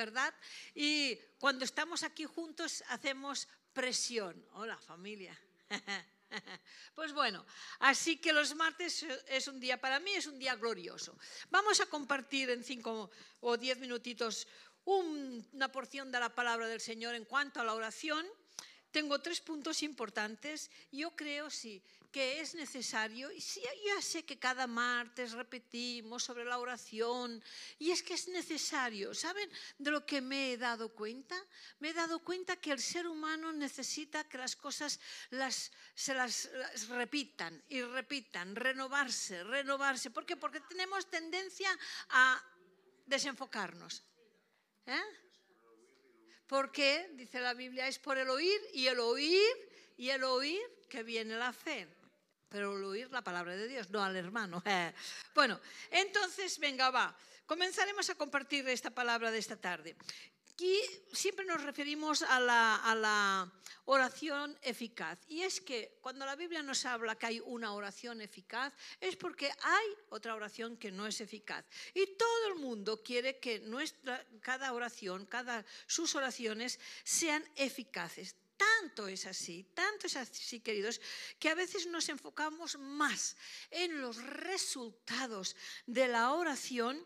¿verdad? Y cuando estamos aquí juntos hacemos presión. Hola familia. Pues bueno, así que los martes es un día, para mí es un día glorioso. Vamos a compartir en cinco o diez minutitos una porción de la palabra del Señor en cuanto a la oración. Tengo tres puntos importantes. Yo creo, sí, que es necesario, y sí, ya sé que cada martes repetimos sobre la oración, y es que es necesario. ¿Saben de lo que me he dado cuenta? Me he dado cuenta que el ser humano necesita que las cosas las, se las, repitan y repitan, renovarse, renovarse. ¿Por qué? Porque tenemos tendencia a desenfocarnos. ¿Eh? Porque, dice la Biblia, es por el oír y el oír y el oír que viene la fe pero al oír la palabra de Dios, no al hermano. Bueno, entonces, venga, va. Comenzaremos a compartir esta palabra de esta tarde. Aquí siempre nos referimos a la, a la, oración eficaz. Y es que cuando la Biblia nos habla que hay una oración eficaz, es porque hay otra oración que no es eficaz. Y todo el mundo quiere que nuestra, cada oración, cada, sus oraciones sean eficaces. Tanto es así, tanto es así, queridos, que a veces nos enfocamos más en los resultados de la oración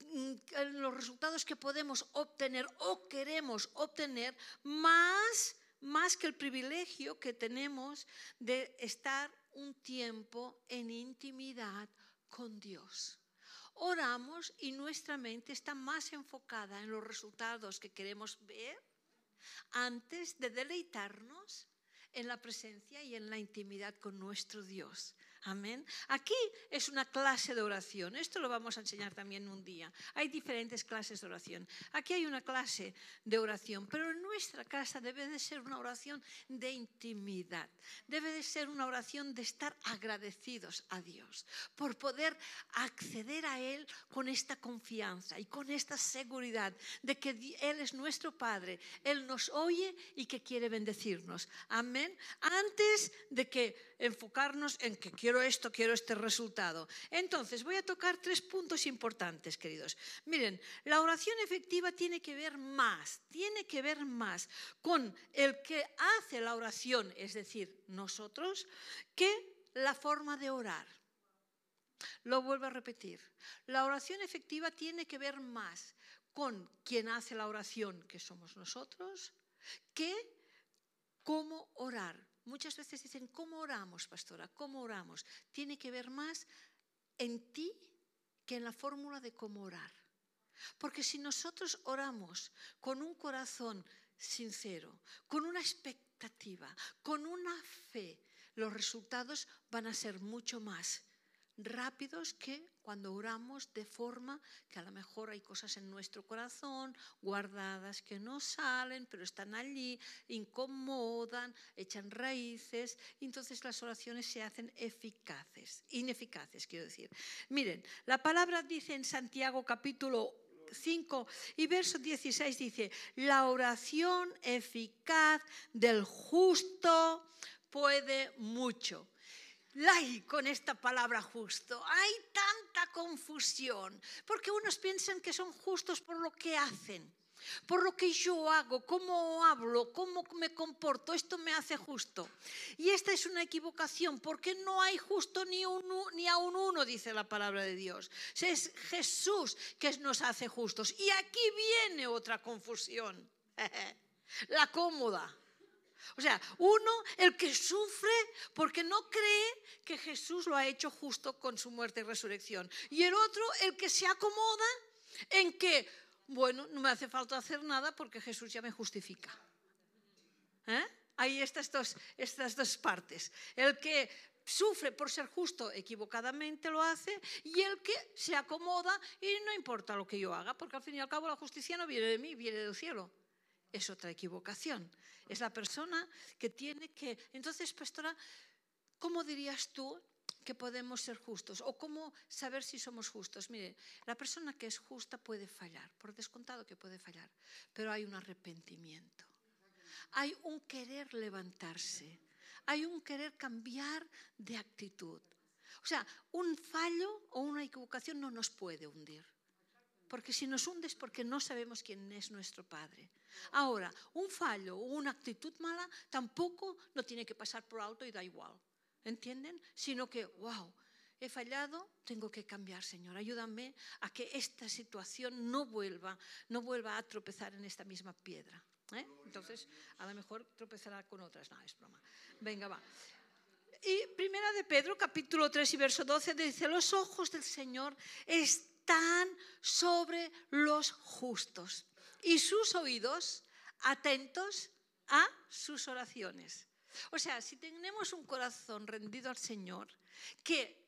mm, en los resultados que podemos obtener o queremos obtener más, más que el privilegio que tenemos de estar un tiempo en intimidad con Dios. Oramos y nuestra mente está más enfocada en los resultados que queremos ver antes de deleitarnos en la presencia y en la intimidad con nuestro Dios. Amén. Aquí es una clase de oración. Esto lo vamos a enseñar también un día. Hay diferentes clases de oración. Aquí hay una clase de oración, pero en nuestra casa debe de ser una oración de intimidad. Debe de ser una oración de estar agradecidos a Dios por poder acceder a Él con esta confianza y con esta seguridad de que Él es nuestro Padre, Él nos oye y que quiere bendecirnos. Amén. Antes de que enfocarnos en que quiero esto, quiero este resultado. Entonces, voy a tocar tres puntos importantes, queridos. Miren, la oración efectiva tiene que ver más, tiene que ver más con el que hace la oración, es decir, nosotros, que la forma de orar. Lo vuelvo a repetir. La oración efectiva tiene que ver más con quien hace la oración, que somos nosotros, que cómo orar. Muchas veces dicen, ¿cómo oramos, pastora? ¿Cómo oramos? Tiene que ver más en ti que en la fórmula de cómo orar. Porque si nosotros oramos con un corazón sincero, con una expectativa, con una fe, los resultados van a ser mucho más rápidos que cuando oramos de forma que a lo mejor hay cosas en nuestro corazón guardadas que no salen, pero están allí, incomodan, echan raíces, y entonces las oraciones se hacen eficaces, ineficaces, quiero decir. Miren, la palabra dice en Santiago capítulo 5 y verso 16 dice, la oración eficaz del justo puede mucho. Ay, con esta palabra justo, hay tanta confusión, porque unos piensan que son justos por lo que hacen, por lo que yo hago, cómo hablo, cómo me comporto, esto me hace justo. Y esta es una equivocación, porque no hay justo ni, ni a un uno, dice la palabra de Dios. Es Jesús que nos hace justos. Y aquí viene otra confusión, la cómoda. O sea, uno, el que sufre porque no cree que Jesús lo ha hecho justo con su muerte y resurrección. Y el otro, el que se acomoda en que, bueno, no me hace falta hacer nada porque Jesús ya me justifica. ¿Eh? Hay estas estas dos partes. El que sufre por ser justo equivocadamente lo hace y el que se acomoda y no importa lo que yo haga, porque al fin y al cabo la justicia no viene de mí, viene del cielo es otra equivocación. Es la persona que tiene que... Entonces, pastora, ¿cómo dirías tú que podemos ser justos? ¿O cómo saber si somos justos? Mire, la persona que es justa puede fallar, por descontado que puede fallar, pero hay un arrepentimiento. Hay un querer levantarse, hay un querer cambiar de actitud. O sea, un fallo o una equivocación no nos puede hundir porque si nos hundes porque no sabemos quién es nuestro Padre. Ahora, un fallo o una actitud mala tampoco no tiene que pasar por alto y da igual, ¿entienden? Sino que, wow, he fallado, tengo que cambiar, Señor. Ayúdame a que esta situación no vuelva, no vuelva a tropezar en esta misma piedra. ¿eh? Entonces, a lo mejor tropezará con otras. No, es broma. Venga, va. Y primera de Pedro, capítulo 3 y verso 12, dice, los ojos del Señor están sobre los justos y sus oídos atentos a sus oraciones. O sea, si tenemos un corazón rendido al Señor, que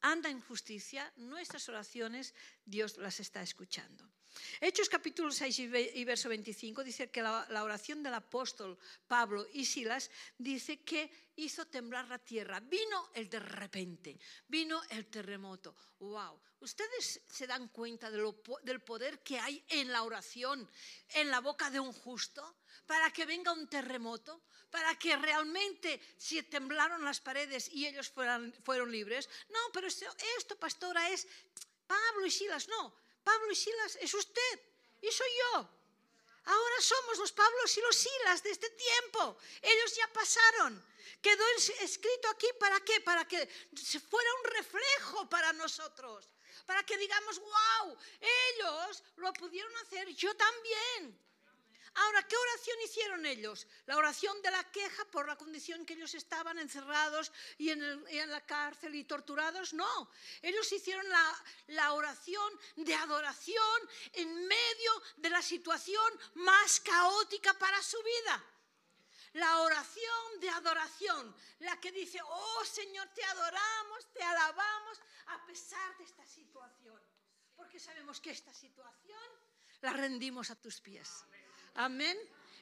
anda en justicia, nuestras oraciones Dios las está escuchando. Hechos capítulo 6 y verso 25 dice que la, oración del apóstol Pablo y Silas dice que hizo temblar la tierra. Vino el de repente, vino el terremoto. ¡Wow! ¿Ustedes se dan cuenta del poder que hay en la oración, en la boca de un justo? Para que venga un terremoto, para que realmente si temblaron las paredes y ellos fueran, fueron libres. No, pero esto, esto, pastora, es Pablo y Silas. No, Pablo y Silas es usted y soy yo. Ahora somos los Pablos y los Silas de este tiempo. Ellos ya pasaron. Quedó escrito aquí para qué? Para que fuera un reflejo para nosotros. Para que digamos, wow, ellos lo pudieron hacer, yo también. Ahora, ¿qué oración hicieron ellos? La oración de la queja por la condición que ellos estaban encerrados y en, la cárcel y torturados. No, ellos hicieron la, la oración de adoración en medio de la situación más caótica para su vida la oración de adoración, la que dice, oh Señor, te adoramos, te alabamos a pesar de esta situación, porque sabemos que esta situación la rendimos a tus pies. Amén.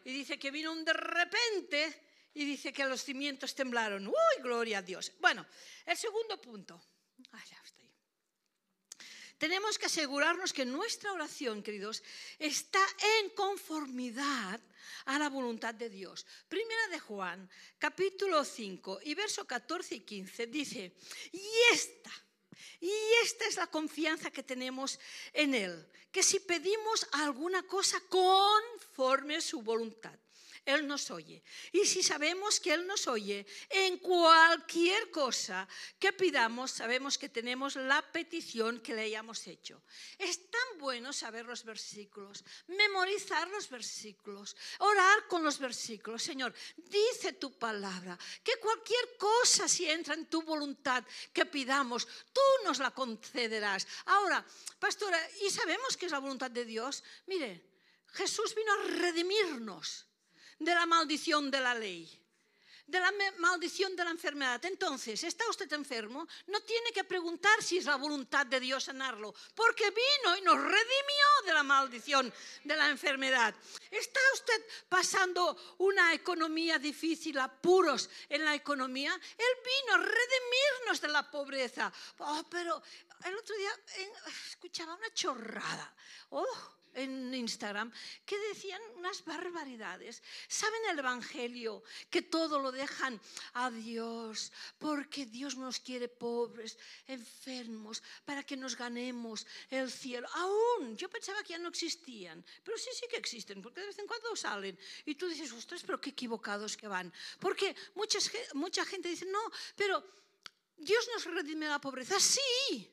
Y dice que vino un de repente y dice que los cimientos temblaron. ¡Uy, gloria a Dios! Bueno, el segundo punto. Tenemos que asegurarnos que nuestra oración, queridos, está en conformidad a la voluntad de Dios. Primera de Juan, capítulo 5 y verso 14 y 15 dice, y esta y esta es la confianza que tenemos en Él, que si pedimos alguna cosa conforme su voluntad, él nos oye. Y si sabemos que Él nos oye, en cualquier cosa que pidamos, sabemos que tenemos la petición que le hayamos hecho. Es tan bueno saber los versículos, memorizar los versículos, orar con los versículos. Señor, dice tu palabra, que cualquier cosa si entra en tu voluntad que pidamos, tú nos la concederás. Ahora, pastora, ¿y sabemos que es la voluntad de Dios? Mire, Jesús vino a redimirnos de la maldición de la ley, de la maldición de la enfermedad. Entonces, ¿está usted enfermo? No tiene que preguntar si es la voluntad de Dios sanarlo, porque vino y nos redimió de la maldición de la enfermedad. ¿Está usted pasando una economía difícil, apuros en la economía? Él vino a redimirnos de la pobreza. Oh, pero el otro día escuchaba una chorrada. Oh, en Instagram que decían unas barbaridades. ¿Saben el Evangelio? Que todo lo dejan a Dios, porque Dios nos quiere pobres, enfermos, para que nos ganemos el cielo. Aún, yo pensaba que ya no existían, pero sí, sí que existen, porque de vez en cuando salen. Y tú dices, ostras, pero qué equivocados que van. Porque muchas, mucha gente dice, no, pero Dios nos redime la pobreza. Sí,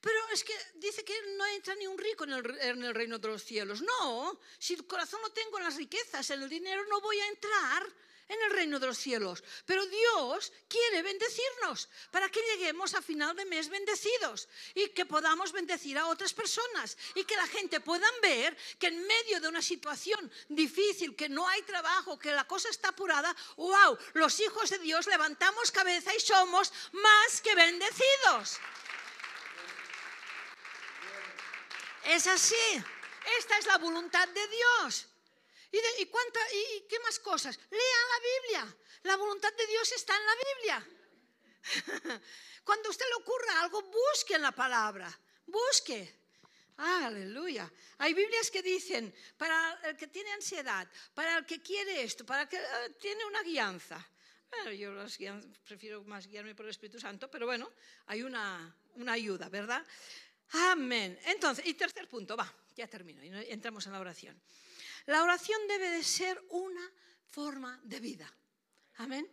pero es que dice que no entra ni un rico en el, reino de los cielos. No, si el corazón lo tengo en las riquezas, el dinero, no voy a entrar en el reino de los cielos. Pero Dios quiere bendecirnos para que lleguemos a final de mes bendecidos y que podamos bendecir a otras personas y que la gente pueda ver que en medio de una situación difícil, que no hay trabajo, que la cosa está apurada, wow, los hijos de Dios levantamos cabeza y somos más que bendecidos. Es así. Esta es la voluntad de Dios. ¿Y, y, ¿Y qué más cosas? Lea la Biblia. La voluntad de Dios está en la Biblia. Cuando a usted le ocurra algo, busque en la palabra. Busque. Aleluya. Hay Biblias que dicen, para el que tiene ansiedad, para el que quiere esto, para el que eh, tiene una guianza. Bueno, yo prefiero más guiarme por el Espíritu Santo, pero bueno, hay una, una ayuda, ¿verdad? Amén. Entonces, y tercer punto, va, ya termino y entramos en la oración. La oración debe de ser una forma de vida. Amén.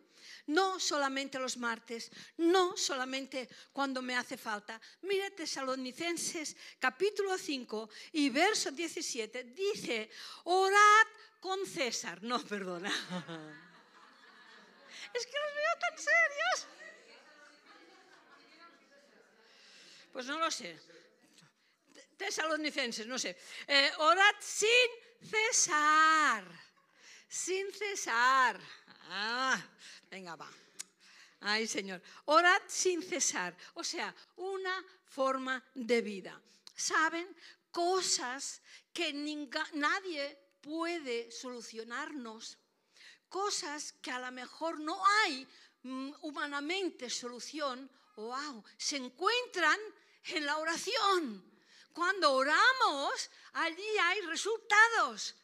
No solamente los martes, no solamente cuando me hace falta. Mire Tesalonicenses capítulo 5 y verso 17 dice, orad con César. No, perdona. Es que los veo tan serios. Pues no lo sé. Tesalonicenses, no sé. Eh, orad sin cesar. Sin cesar. Ah, venga, va. Ay, Señor. Orad sin cesar. O sea, una forma de vida. ¿Saben? Cosas que nadie puede solucionarnos. Cosas que a lo mejor no hay mm, humanamente solución. Wow, se encuentran en la oración. Cuando oramos, allí hay resultados.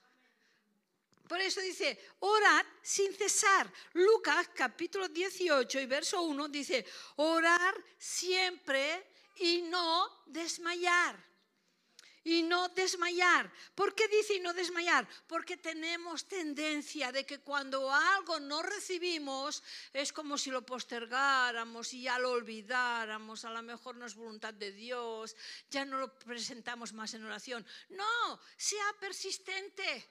Por eso dice, orad sin cesar. Lucas capítulo 18 y verso 1 dice, orar siempre y no desmayar y no desmayar. ¿Por qué dice y no desmayar? Porque tenemos tendencia de que cuando algo no recibimos es como si lo postergáramos y ya lo olvidáramos, a lo mejor no es voluntad de Dios, ya no lo presentamos más en oración. No, sea persistente,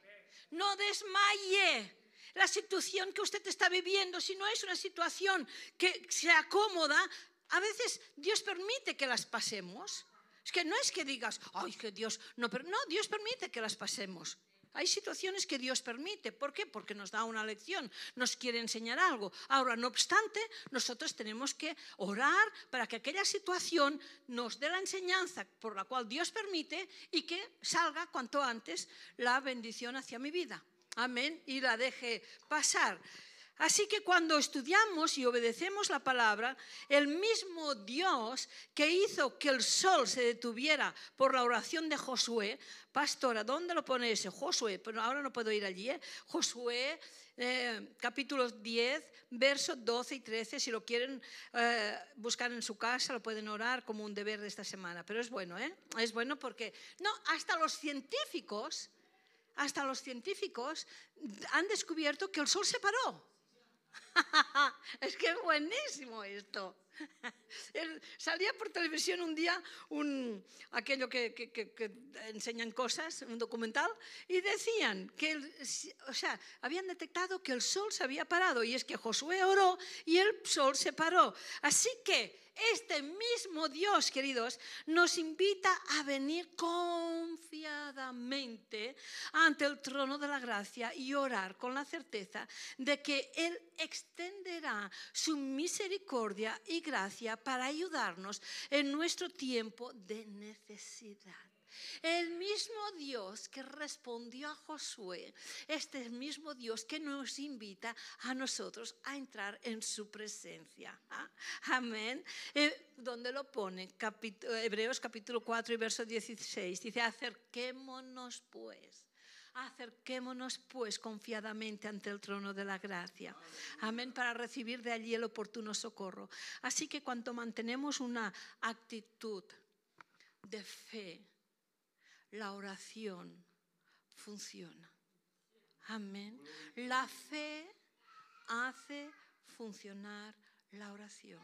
no desmaye. La situación que usted está viviendo, si no es una situación que se acomoda, a veces Dios permite que las pasemos es que no es que digas, ay, que Dios, no, pero no, Dios permite que las pasemos. Hay situaciones que Dios permite. ¿Por qué? Porque nos da una lección, nos quiere enseñar algo. Ahora, no obstante, nosotros tenemos que orar para que aquella situación nos dé la enseñanza por la cual Dios permite y que salga cuanto antes la bendición hacia mi vida. Amén. Y la deje pasar. Así que cuando estudiamos y obedecemos la palabra, el mismo Dios que hizo que el sol se detuviera por la oración de Josué, pastora, ¿dónde lo pone ese? Josué, pero ahora no puedo ir allí, ¿eh? Josué, eh, capítulo 10, versos 12 y 13, si lo quieren eh, buscar en su casa, lo pueden orar como un deber de esta semana, pero es bueno, ¿eh? Es bueno porque, no, hasta los científicos, hasta los científicos han descubierto que el sol se paró. es que es buenísimo esto. Salía por televisión un día un, aquello que, enseñan cosas, un documental, y decían que, o sea, habían detectado que el sol se había parado, y es que Josué oró y el sol se paró. Así que este mismo Dios, queridos, nos invita a venir confiadamente ante el trono de la gracia y orar con la certeza de que Él extenderá su misericordia y gracia para ayudarnos en nuestro tiempo de necesidad. El mismo Dios que respondió a Josué, este mismo Dios que nos invita a nosotros a entrar en su presencia. ¿Ah? Amén. Eh, ¿Dónde lo pone? Hebreos capítulo 4 y verso 16. Dice, acerquémonos pues. Acerquémonos pues confiadamente ante el trono de la gracia. Amén, para recibir de allí el oportuno socorro. Así que cuando mantenemos una actitud de fe, la oración funciona. Amén. La fe hace funcionar la oración.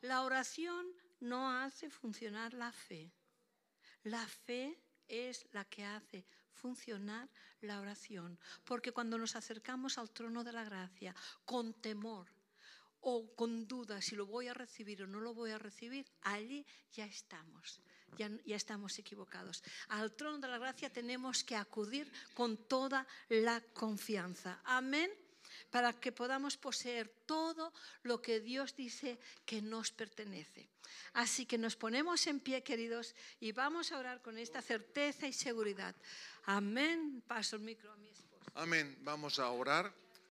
La oración no hace funcionar la fe. La fe es la que hace funcionar la oración. Porque cuando nos acercamos al trono de la gracia con temor o con duda si lo voy a recibir o no lo voy a recibir, allí ya estamos ya, estamos equivocados. Al trono de la gracia tenemos que acudir con toda la confianza. Amén para que podamos poseer todo lo que Dios dice que nos pertenece. Así que nos ponemos en pie, queridos, y vamos a orar con esta certeza y seguridad. Amén. Paso el micro a mi esposa. Amén. Vamos a orar.